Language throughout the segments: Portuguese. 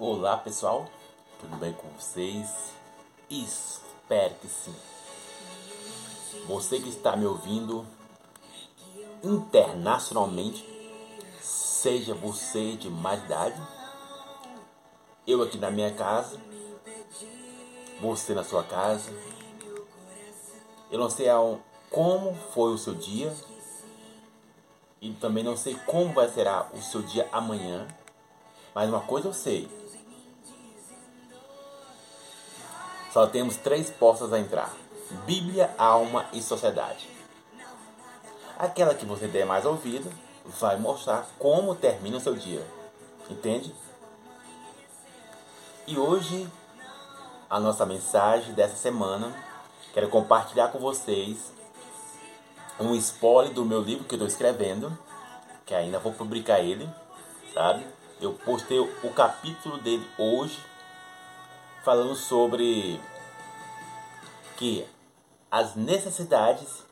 Olá pessoal, tudo bem com vocês? Espero que sim. Você que está me ouvindo internacionalmente, seja você de mais idade, eu aqui na minha casa, você na sua casa. Eu não sei como foi o seu dia e também não sei como vai ser o seu dia amanhã, mas uma coisa eu sei Só temos três portas a entrar: Bíblia, alma e sociedade. Aquela que você der mais ouvido vai mostrar como termina o seu dia. Entende? E hoje, a nossa mensagem dessa semana, quero compartilhar com vocês um spoiler do meu livro que eu estou escrevendo, que ainda vou publicar ele, sabe? Eu postei o capítulo dele hoje falando sobre que as necessidades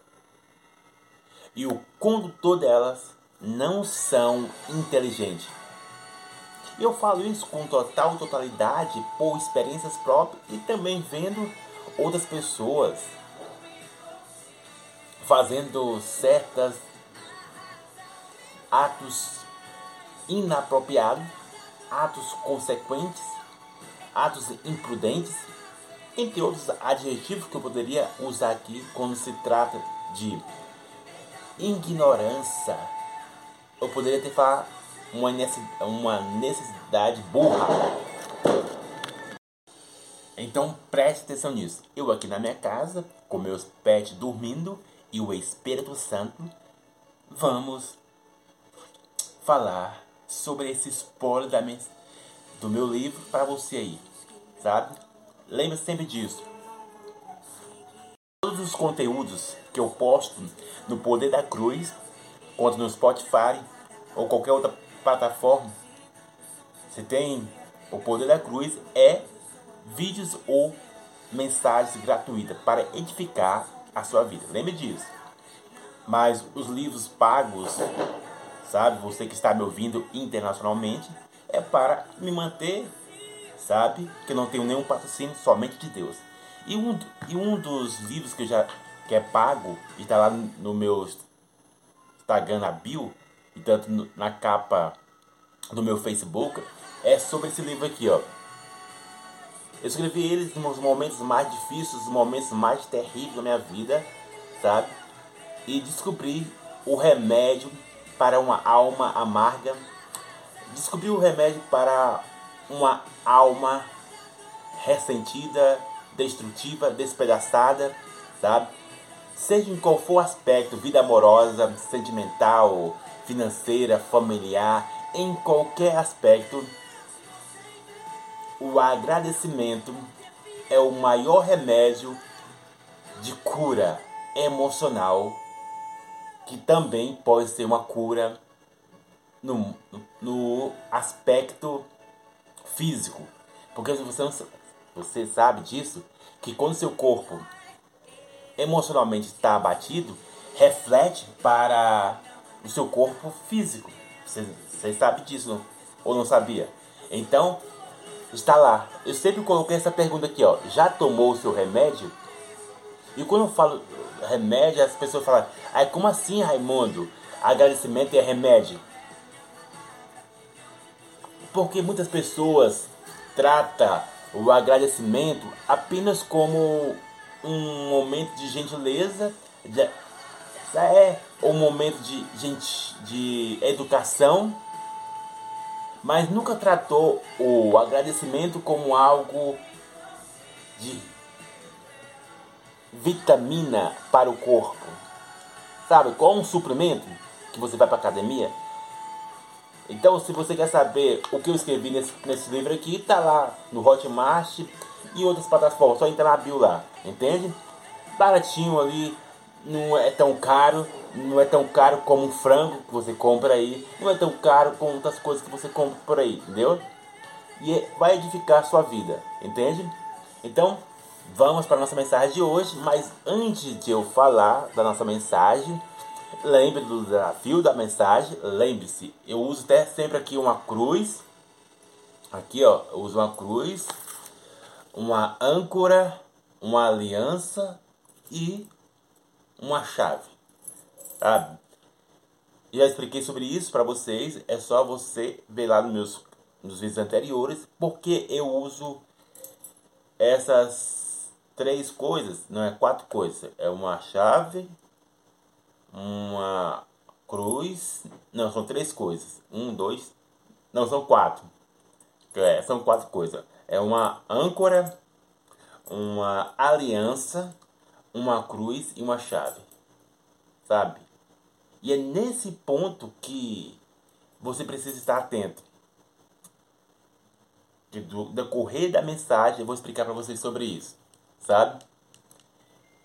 e o condutor delas não são inteligentes. E eu falo isso com total totalidade por experiências próprias e também vendo outras pessoas fazendo certos atos inapropriados, atos consequentes atos imprudentes, entre outros adjetivos que eu poderia usar aqui quando se trata de ignorância. Eu poderia ter falado uma necessidade burra. Então preste atenção nisso. Eu aqui na minha casa, com meus pets dormindo e o Espírito Santo, vamos falar sobre esse spoiler da mensagem do meu livro para você aí, sabe? Lembre sempre disso. Todos os conteúdos que eu posto no Poder da Cruz, quanto no Spotify ou qualquer outra plataforma, você tem o Poder da Cruz é vídeos ou mensagens gratuitas para edificar a sua vida. Lembre disso. Mas os livros pagos, sabe? Você que está me ouvindo internacionalmente, é para me manter, sabe? Que não tenho nenhum patrocínio, somente de Deus. E um, e um dos livros que eu já que é pago, e está lá no meu Instagram, na bio, e tanto no, na capa do meu Facebook, é sobre esse livro aqui, ó. Eu escrevi ele nos momentos mais difíceis, nos momentos mais terríveis da minha vida, sabe? E descobri o remédio para uma alma amarga descobriu o remédio para uma alma ressentida, destrutiva, despedaçada, sabe? Seja em qual for o aspecto, vida amorosa, sentimental, financeira, familiar, em qualquer aspecto, o agradecimento é o maior remédio de cura emocional, que também pode ser uma cura no, no aspecto físico. Porque você, não, você sabe disso, que quando seu corpo emocionalmente está abatido, reflete para o seu corpo físico. Você, você sabe disso ou não sabia? Então, está lá. Eu sempre coloquei essa pergunta aqui, ó. Já tomou o seu remédio? E quando eu falo remédio, as pessoas falam, ai, como assim, Raimundo? Agradecimento é remédio. Porque muitas pessoas tratam o agradecimento apenas como um momento de gentileza, de, é um momento de, gente, de educação, mas nunca tratou o agradecimento como algo de vitamina para o corpo. Sabe, como um suplemento que você vai para academia, então, se você quer saber o que eu escrevi nesse, nesse livro aqui, tá lá no Hotmart e outras plataformas. Só entrar na bio lá, entende? Baratinho ali, não é tão caro, não é tão caro como um frango que você compra aí, não é tão caro como outras coisas que você compra por aí, entendeu? E é, vai edificar a sua vida, entende? Então, vamos para a nossa mensagem de hoje, mas antes de eu falar da nossa mensagem, Lembre do desafio da mensagem. Lembre-se, eu uso até sempre aqui uma cruz, Aqui, ó, eu uso uma cruz, uma âncora, uma aliança e uma chave. Sabe? Já expliquei sobre isso para vocês. É só você ver lá nos meus nos vídeos anteriores porque eu uso essas três coisas, não é quatro coisas. É uma chave, uma cruz. Não, são três coisas. Um, dois. Não, são quatro. É, são quatro coisas. É uma âncora, uma aliança, uma cruz e uma chave. Sabe? E é nesse ponto que você precisa estar atento. Do decorrer da mensagem, eu vou explicar para vocês sobre isso. Sabe?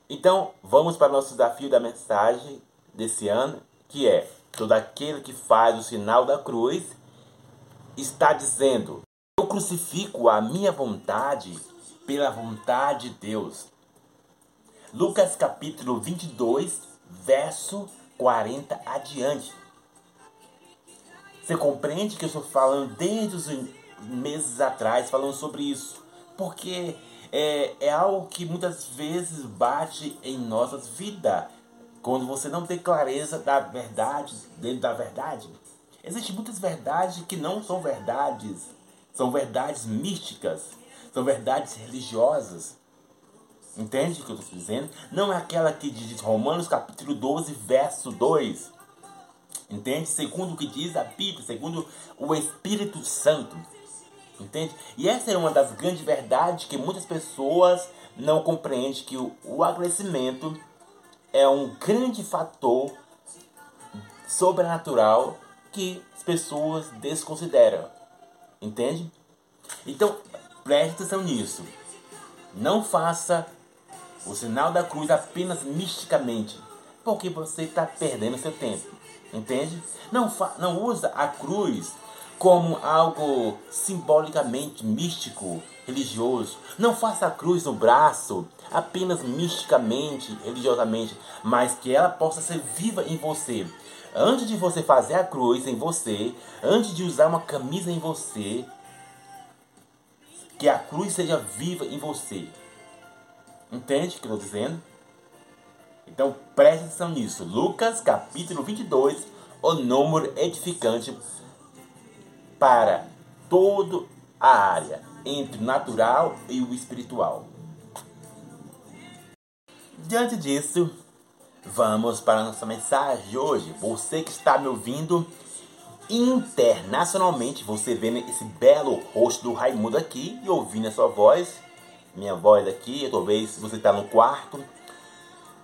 Então, vamos para o nosso desafio da mensagem desse ano, que é: todo aquele que faz o sinal da cruz está dizendo: Eu crucifico a minha vontade pela vontade de Deus. Lucas capítulo 22, verso 40 adiante. Você compreende que eu estou falando desde os meses atrás, falando sobre isso? Porque é, é algo que muitas vezes bate em nossas vidas. Quando você não tem clareza da verdade, dentro da verdade. Existem muitas verdades que não são verdades. São verdades místicas. São verdades religiosas. Entende o que eu estou dizendo? Não é aquela que diz Romanos capítulo 12, verso 2. Entende? Segundo o que diz a Bíblia, segundo o Espírito Santo. Entende? E essa é uma das grandes verdades que muitas pessoas não compreendem que o, o adoecimento é um grande fator sobrenatural que as pessoas desconsideram. Entende? Então, preste atenção nisso. Não faça o sinal da cruz apenas misticamente, porque você está perdendo seu tempo. Entende? Não, não usa a cruz como algo simbolicamente místico, religioso. Não faça a cruz no braço apenas misticamente, religiosamente, mas que ela possa ser viva em você. Antes de você fazer a cruz em você, antes de usar uma camisa em você, que a cruz seja viva em você. Entende o que eu estou dizendo? Então preste atenção nisso. Lucas capítulo 22, o número edificante para toda a área entre o natural e o espiritual. Diante disso, vamos para a nossa mensagem de hoje. Você que está me ouvindo internacionalmente, você vendo esse belo rosto do Raimundo aqui e ouvindo a sua voz, minha voz aqui, talvez você está no quarto,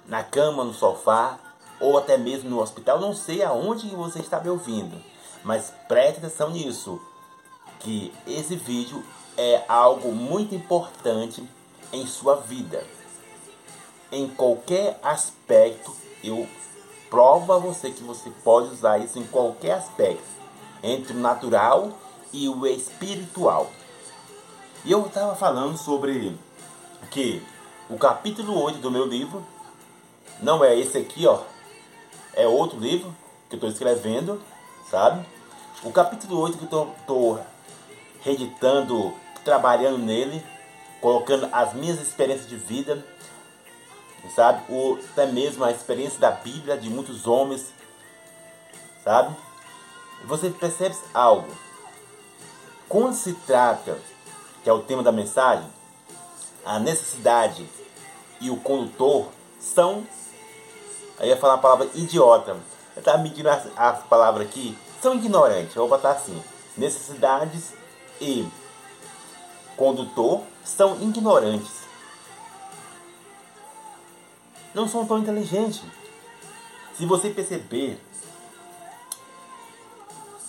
na cama, no sofá, ou até mesmo no hospital, não sei aonde você está me ouvindo. Mas preste atenção nisso, que esse vídeo é algo muito importante em sua vida. Em qualquer aspecto, eu provo a você que você pode usar isso em qualquer aspecto, entre o natural e o espiritual. E eu estava falando sobre que o capítulo 8 do meu livro não é esse aqui, ó. É outro livro que eu estou escrevendo, sabe? O capítulo 8 que eu estou reeditando, trabalhando nele, colocando as minhas experiências de vida, sabe? Ou até mesmo a experiência da Bíblia de muitos homens, sabe? Você percebe algo. Quando se trata, que é o tema da mensagem, a necessidade e o condutor são. Aí ia falar a palavra idiota. Eu estava medindo as, as palavras aqui são ignorantes. Vou botar assim: necessidades e condutor são ignorantes. Não são tão inteligentes. Se você perceber,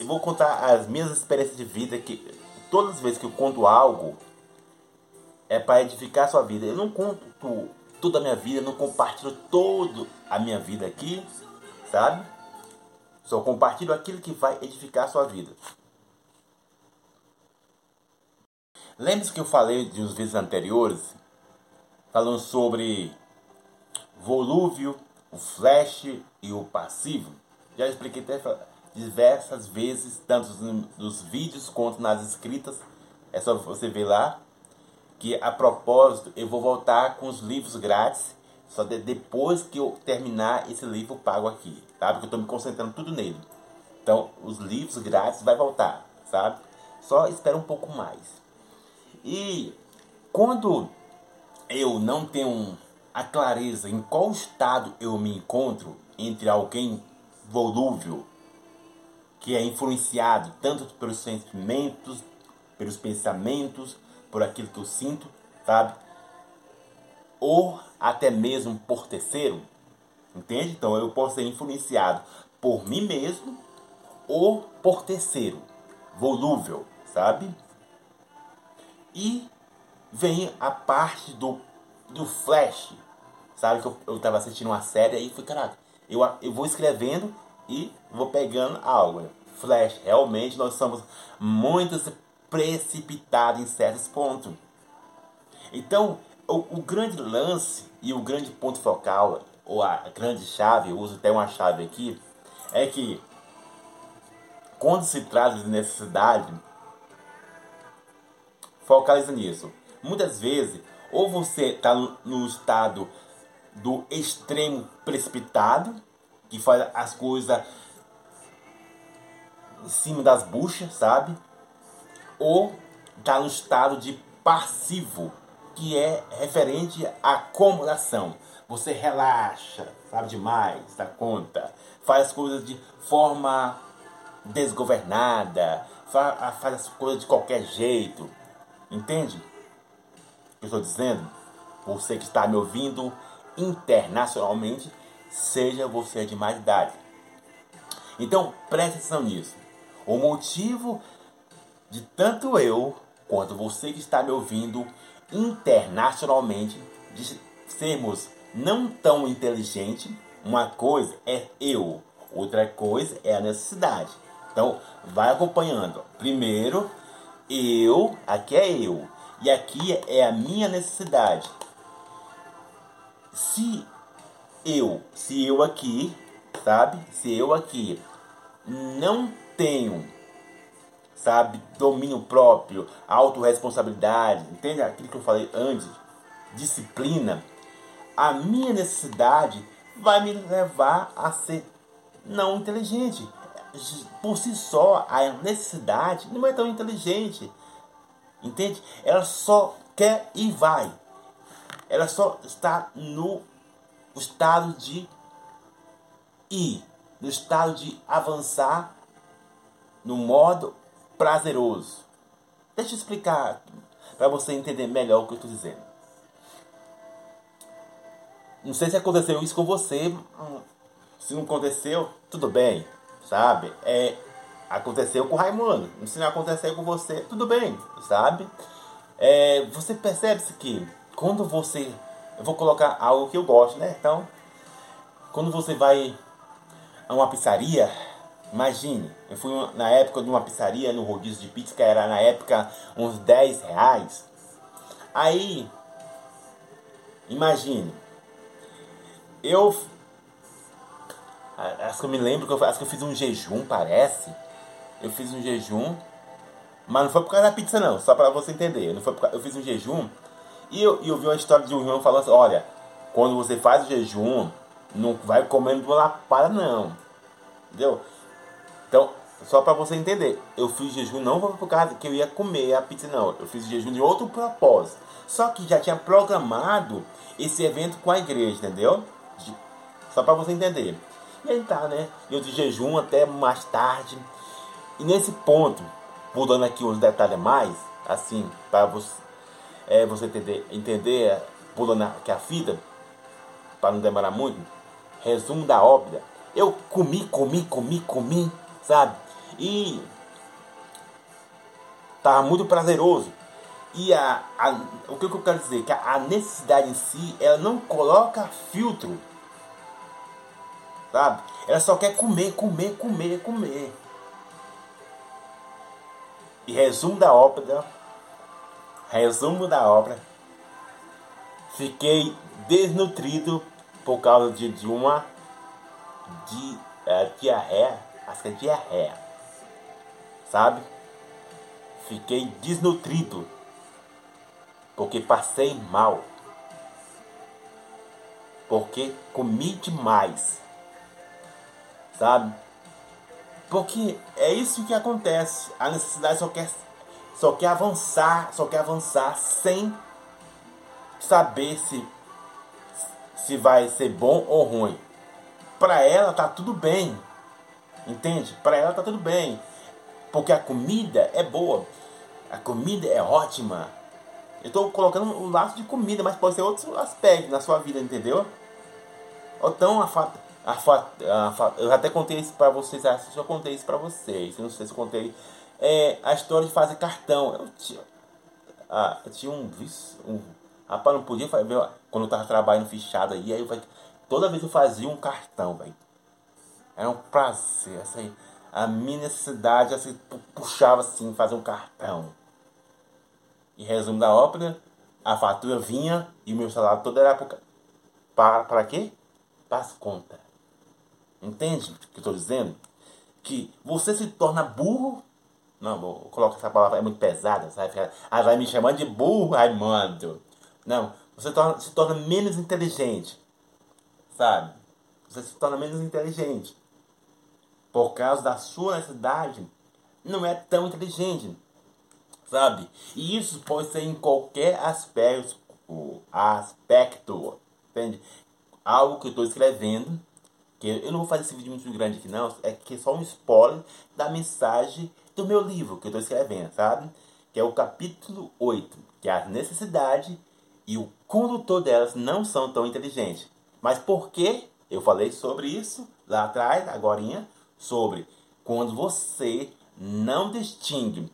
eu vou contar as minhas experiências de vida que todas as vezes que eu conto algo é para edificar sua vida. Eu não conto toda a minha vida, não compartilho toda a minha vida aqui, sabe? Só compartilho aquilo que vai edificar a sua vida. Lembre-se que eu falei de uns vídeos anteriores, falando sobre volúvel, o flash e o passivo. Já expliquei até diversas vezes, tanto nos vídeos quanto nas escritas, É só você ver lá que a propósito eu vou voltar com os livros grátis só de, depois que eu terminar esse livro pago aqui, tá? Porque eu estou me concentrando tudo nele. Então, os livros grátis vai voltar, sabe? Só espera um pouco mais. E quando eu não tenho a clareza em qual estado eu me encontro entre alguém volúvel, que é influenciado tanto pelos sentimentos, pelos pensamentos, por aquilo que eu sinto, sabe? Ou até mesmo por terceiro, entende? Então eu posso ser influenciado por mim mesmo ou por terceiro, volúvel, sabe? E vem a parte do, do flash, sabe? Que eu, eu tava assistindo uma série e fui, caraca, eu, eu vou escrevendo e vou pegando algo. Flash, realmente nós somos muito precipitados em certos pontos. Então, o, o grande lance e o grande ponto focal, ou a grande chave, eu uso até uma chave aqui, é que quando se trata de necessidade, focaliza nisso. Muitas vezes, ou você está no estado do extremo precipitado, que faz as coisas em cima das buchas, sabe? Ou está no estado de passivo, que é referente à acomodação. Você relaxa, sabe demais da conta, faz as coisas de forma desgovernada, faz, as coisas de qualquer jeito. Entende? O que eu estou dizendo? Você que está me ouvindo internacionalmente, seja você de mais idade. Então preste atenção nisso. O motivo de tanto eu quanto você que está me ouvindo internacionalmente de sermos não tão inteligentes, uma coisa é eu, outra coisa é a necessidade. Então, vai acompanhando. Primeiro, eu, aqui é eu, e aqui é a minha necessidade. Se eu, se eu aqui, sabe? Se eu aqui não tenho, sabe, domínio próprio, autorresponsabilidade, entende aquilo que eu falei antes? Disciplina. A minha necessidade vai me levar a ser não inteligente. Por si só, a necessidade não é tão inteligente. Entende? Ela só quer e vai. Ela só está no estado de ir, no estado de avançar no modo prazeroso. Deixa eu explicar para você entender melhor o que eu estou dizendo. Não sei se aconteceu isso com você. Se não aconteceu, tudo bem, sabe? É, aconteceu com o Raimundo. Se não aconteceu com você, tudo bem, sabe? É, você percebe que quando você. Eu vou colocar algo que eu gosto, né? Então, quando você vai a uma pizzaria, imagine, eu fui na época de uma pizzaria no rodízio de pizza, que era na época uns 10 reais. Aí, imagine, eu Acho que eu me lembro que eu, acho que eu fiz um jejum, parece. Eu fiz um jejum. Mas não foi por causa da pizza não, só para você entender. Não foi por, eu fiz um jejum e eu, eu vi uma história de um irmão falando assim, olha, quando você faz o jejum, não vai comendo lapada não. Entendeu? Então, só para você entender, eu fiz jejum não por causa que eu ia comer a pizza não. Eu fiz jejum de outro propósito. Só que já tinha programado esse evento com a igreja, entendeu? Só para você entender. E aí tá, né? Eu de jejum até mais tarde. E nesse ponto, mudando aqui uns detalhes mais, assim, para você, é, você entender, entender, pulando aqui a fita, para não demorar muito, resumo da ópera. Eu comi, comi, comi, comi, sabe? E tava muito prazeroso. E a, a, o que eu quero dizer? Que a necessidade em si, ela não coloca filtro sabe? Ela só quer comer, comer, comer, comer. E resumo da ópera, resumo da obra, fiquei desnutrido por causa de, de uma di, é, diarreia, acho que é diarreia, sabe? fiquei desnutrido, porque passei mal, porque comi demais, sabe? Porque é isso que acontece. A necessidade só quer, só quer avançar, só quer avançar sem saber se, se vai ser bom ou ruim. Para ela tá tudo bem. Entende? Para ela tá tudo bem. Porque a comida é boa. A comida é ótima. Eu estou colocando um laço de comida, mas pode ser outros aspectos na sua vida, entendeu? Então, a, fa, a, fa, a fa, eu até contei isso para vocês, acho que eu contei isso para vocês, eu não sei se eu contei. É, a história de fazer cartão. Eu tinha, ah, eu tinha um vício, um, rapaz, não podia fazer, quando eu tava trabalhando fichado aí, aí eu, toda vez eu fazia um cartão, velho. Era um prazer, assim, a minha necessidade assim, puxava assim, fazer um cartão. E resumo da ópera, a fatura vinha e o meu salário todo era para, para quê? Para as contas. Entende o que eu estou dizendo? Que você se torna burro. Não, vou colocar essa palavra, é muito pesada, sabe? Ah, vai me chamando de burro, Raimundo. Não, você torna, se torna menos inteligente. Sabe? Você se torna menos inteligente. Por causa da sua necessidade, não é tão inteligente sabe? E isso pode ser em qualquer aspecto, aspecto, entende? Algo que eu estou escrevendo, que eu não vou fazer esse vídeo muito grande aqui não, é que é só um spoiler da mensagem do meu livro que eu estou escrevendo, sabe? Que é o capítulo 8, que é a necessidade e o condutor delas não são tão inteligentes. Mas por que eu falei sobre isso lá atrás, agora, sobre quando você não distingue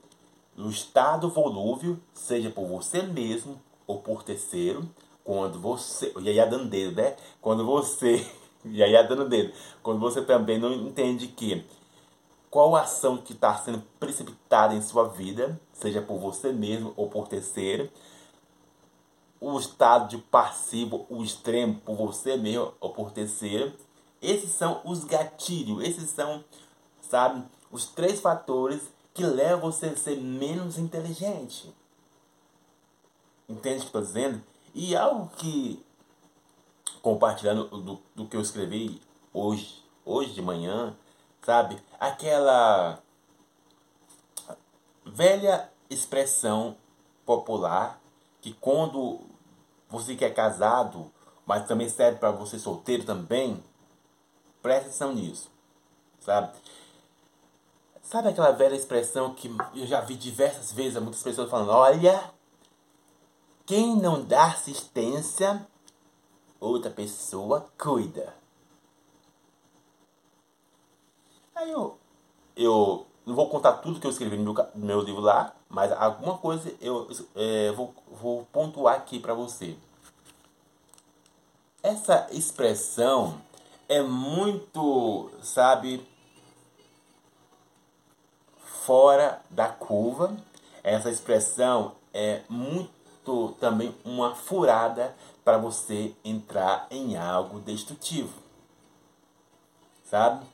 no estado volúvel, seja por você mesmo ou por terceiro, quando você. E aí dando dedo, né? Quando você. E aí dando dedo. Quando você também não entende que qual ação que está sendo precipitada em sua vida, seja por você mesmo ou por terceiro, o estado de passivo, o extremo, por você mesmo ou por terceiro, esses são os gatilhos, esses são, sabe, os três fatores que leva você a ser menos inteligente. Entende o que estou dizendo? E algo que, compartilhando do, do que eu escrevi hoje, hoje de manhã, sabe? Aquela velha expressão popular que quando você que é casado, mas também serve para você solteiro também, preste atenção nisso, sabe? Sabe aquela velha expressão que eu já vi diversas vezes, muitas pessoas falando: olha, quem não dá assistência, outra pessoa cuida. Aí eu, eu não vou contar tudo que eu escrevi no meu, no meu livro lá, mas alguma coisa eu é, vou, vou pontuar aqui para você. Essa expressão é muito, sabe, fora da curva. Essa expressão é muito também uma furada para você entrar em algo destrutivo. Sabe?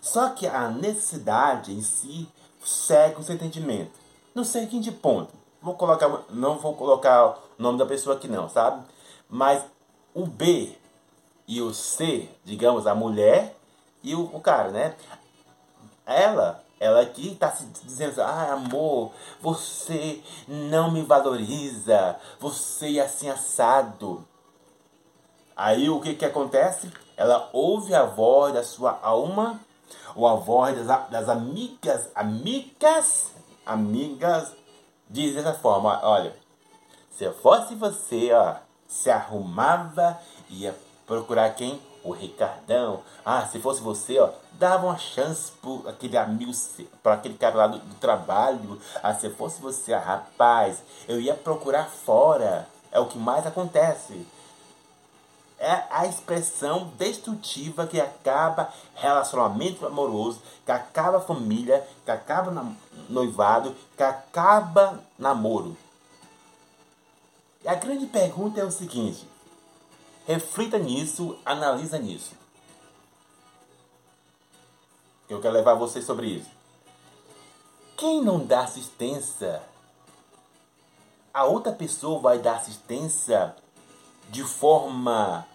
Só que a necessidade em si segue o seu entendimento. No seguinte ponto, vou colocar, não vou colocar o nome da pessoa aqui não, sabe? Mas o B e o C, digamos, a mulher e o, o cara, né? Ela ela aqui está se dizendo, ah, amor, você não me valoriza, você é assim assado. Aí o que, que acontece? Ela ouve a voz da sua alma, ou a voz das, das amigas, amigas, amigas, diz dessa forma, olha, se eu fosse você, ó, se arrumava, ia procurar quem? O Ricardão. Ah, se fosse você, ó, dava uma chance para aquele amigo, para aquele cara lá do, do, trabalho. Ah, se fosse você, ah, rapaz, eu ia procurar fora. É o que mais acontece. É a expressão destrutiva que acaba relacionamento amoroso, que acaba família, que acaba noivado, que acaba namoro. E a grande pergunta é o seguinte: reflita nisso, analisa nisso. Eu quero levar vocês sobre isso. quem não dá assistência, a outra pessoa vai dar assistência de forma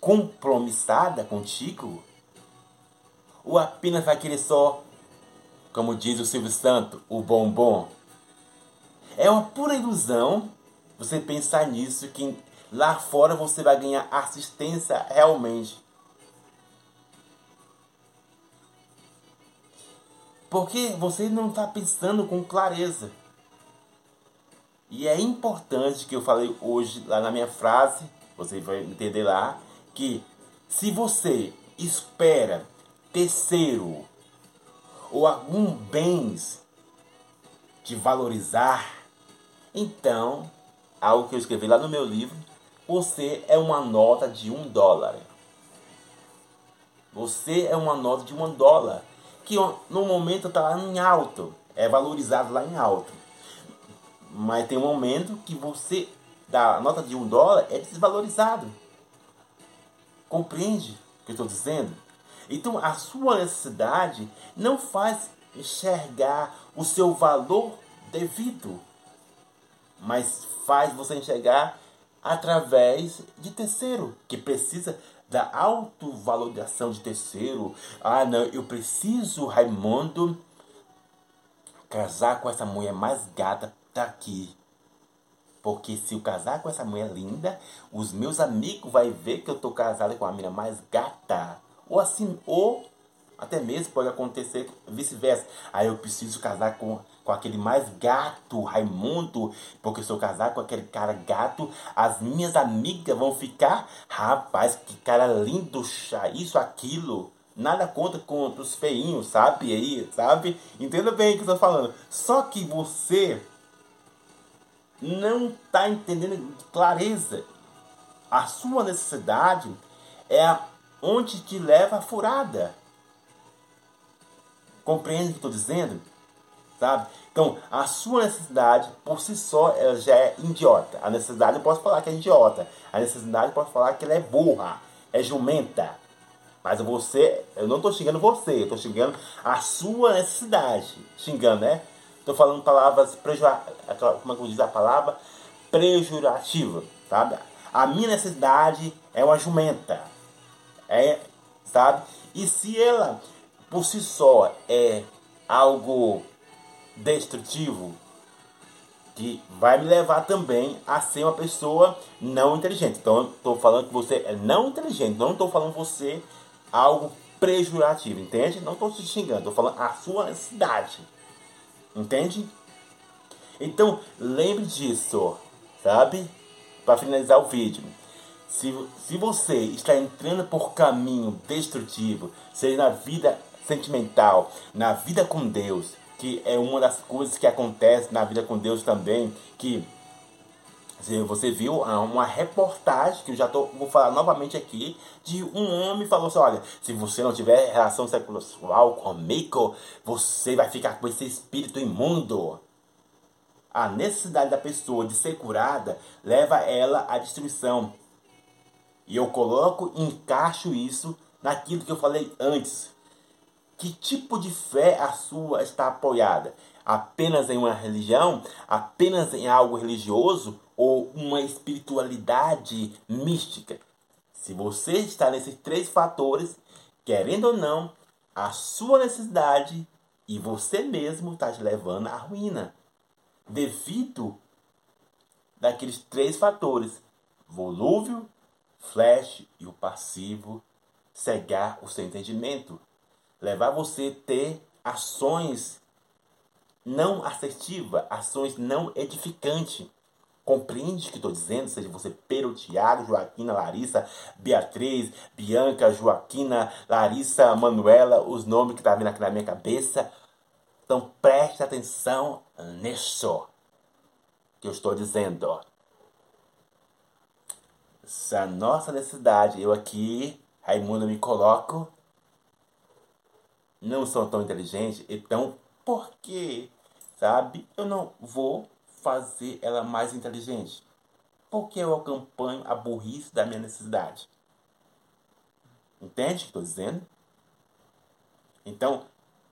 compromissada contigo? Ou apenas vai querer só, como diz o Silvio Santo, o bombom? É uma pura ilusão você pensar nisso, que lá fora você vai ganhar assistência realmente. Porque você não está pensando com clareza. E é importante que eu falei hoje lá na minha frase, você vai entender lá, que se você espera terceiro ou algum bens te valorizar, então, algo que eu escrevi lá no meu livro, você é uma nota de um dólar. Você é uma nota de um dólar que no momento está lá em alto, é valorizado lá em alto. Mas tem um momento que você, da nota de um dólar, é desvalorizado. Compreende o que eu estou dizendo? Então a sua necessidade não faz enxergar o seu valor devido, mas faz você enxergar através de terceiro, que precisa da autovalorização de terceiro. Ah, não, eu preciso, Raimundo, casar com essa mulher mais gata daqui. Porque se eu casar com essa mulher linda, os meus amigos vão ver que eu tô casado com a menina mais gata. Ou assim, ou até mesmo pode acontecer vice-versa. Aí eu preciso casar com, com aquele mais gato, Raimundo, porque se eu casar com aquele cara gato, as minhas amigas vão ficar, rapaz, que cara lindo, isso, aquilo. Nada contra contra os feinhos, sabe? Aí, sabe? Entenda bem o que eu tô falando. Só que você não está entendendo clareza. A sua necessidade é onde te leva a furada. Compreende o que estou dizendo? Sabe? Então, a sua necessidade, por si só, ela já é idiota. A necessidade eu posso falar que é idiota. A necessidade eu posso falar que ela é burra, é jumenta. Mas você, eu não estou xingando você, eu estou xingando a sua necessidade. Xingando, né? Estou falando palavras pejorativas. Como é que eu diz a palavra? Pejorativa, sabe? A minha necessidade é uma jumenta. É, sabe? E se ela por si só é algo destrutivo, que vai me levar também a ser uma pessoa não inteligente. Então, estou falando que você é não inteligente, não estou falando você algo pejorativo, entende? Não estou te xingando, estou falando a sua necessidade, entende? Então, lembre disso, sabe? Para finalizar o vídeo. Se, se você está entrando por caminho destrutivo, seja na vida sentimental, na vida com Deus, que é uma das coisas que acontece na vida com Deus também, que você viu uma reportagem que eu já tô, vou falar novamente aqui de um homem falou assim, olha, se você não tiver relação sexual comigo, você vai ficar com esse espírito imundo. A necessidade da pessoa de ser curada leva ela à destruição. E eu coloco, encaixo isso naquilo que eu falei antes. Que tipo de fé a sua está apoiada? Apenas em uma religião? Apenas em algo religioso? Ou uma espiritualidade mística? Se você está nesses três fatores, querendo ou não, a sua necessidade e você mesmo está te levando à ruína. Devido daqueles três fatores: volúvel, flash e o passivo cegar o seu entendimento levar você a ter ações não assertivas, ações não edificantes. Compreende o que estou dizendo? Seja você Pedro, Tiago, Joaquina, Larissa, Beatriz, Bianca, Joaquina, Larissa, Manuela, os nomes que estão tá vindo aqui na minha cabeça. Então preste atenção nisso que eu estou dizendo. Essa nossa necessidade, eu aqui, Raimundo, me coloco não são tão inteligentes, então por que, sabe, eu não vou fazer ela mais inteligente? Porque eu acompanho a burrice da minha necessidade. Entende o que estou dizendo? Então,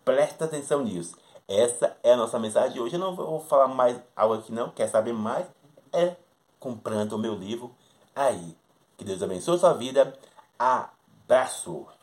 presta atenção nisso. Essa é a nossa mensagem de hoje. Eu não vou falar mais algo aqui não. Quer saber mais? É comprando o meu livro aí. Que Deus abençoe a sua vida. Abraço!